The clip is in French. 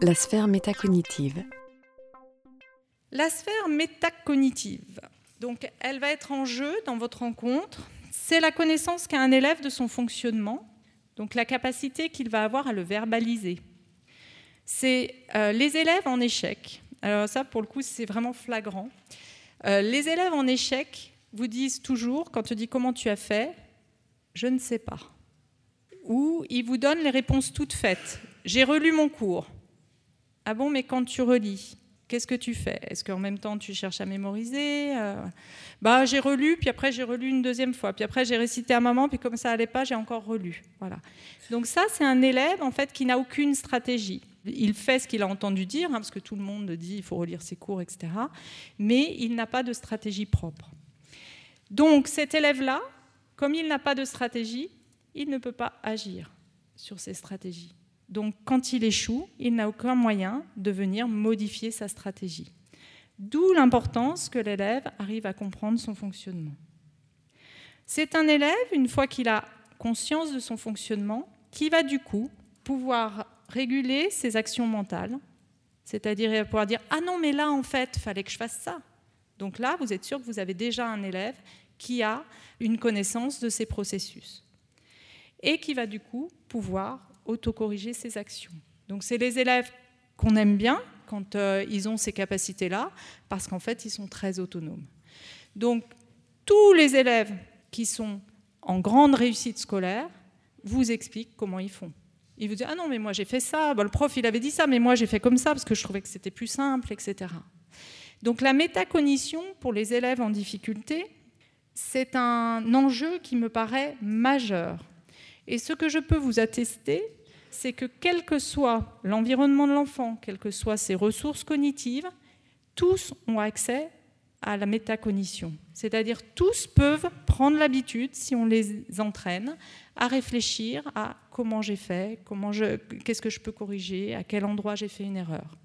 La sphère métacognitive. La sphère métacognitive. Donc, elle va être en jeu dans votre rencontre. C'est la connaissance qu'a un élève de son fonctionnement, donc la capacité qu'il va avoir à le verbaliser. C'est euh, les élèves en échec. Alors ça, pour le coup, c'est vraiment flagrant. Euh, les élèves en échec vous disent toujours, quand tu dis comment tu as fait, je ne sais pas. Ou ils vous donnent les réponses toutes faites. J'ai relu mon cours. Ah bon, mais quand tu relis, qu'est-ce que tu fais? Est-ce qu'en même temps tu cherches à mémoriser euh, Bah j'ai relu, puis après j'ai relu une deuxième fois, puis après j'ai récité un moment, puis comme ça allait pas, j'ai encore relu. Voilà. Donc ça c'est un élève en fait qui n'a aucune stratégie. Il fait ce qu'il a entendu dire, hein, parce que tout le monde dit il faut relire ses cours, etc. Mais il n'a pas de stratégie propre. Donc cet élève-là, comme il n'a pas de stratégie, il ne peut pas agir sur ses stratégies. Donc quand il échoue, il n'a aucun moyen de venir modifier sa stratégie. D'où l'importance que l'élève arrive à comprendre son fonctionnement. C'est un élève, une fois qu'il a conscience de son fonctionnement, qui va du coup pouvoir réguler ses actions mentales, c'est-à-dire pouvoir dire Ah non, mais là, en fait, il fallait que je fasse ça. Donc là, vous êtes sûr que vous avez déjà un élève qui a une connaissance de ces processus et qui va du coup pouvoir autocorriger ses actions. Donc c'est les élèves qu'on aime bien quand euh, ils ont ces capacités-là, parce qu'en fait, ils sont très autonomes. Donc tous les élèves qui sont en grande réussite scolaire vous expliquent comment ils font. Ils vous disent Ah non, mais moi j'ai fait ça, le prof il avait dit ça, mais moi j'ai fait comme ça parce que je trouvais que c'était plus simple, etc. Donc la métacognition pour les élèves en difficulté, c'est un enjeu qui me paraît majeur. Et ce que je peux vous attester, c'est que quel que soit l'environnement de l'enfant, quelles que soient ses ressources cognitives, tous ont accès à la métacognition. C'est-à-dire tous peuvent prendre l'habitude, si on les entraîne, à réfléchir à comment j'ai fait, qu'est-ce que je peux corriger, à quel endroit j'ai fait une erreur.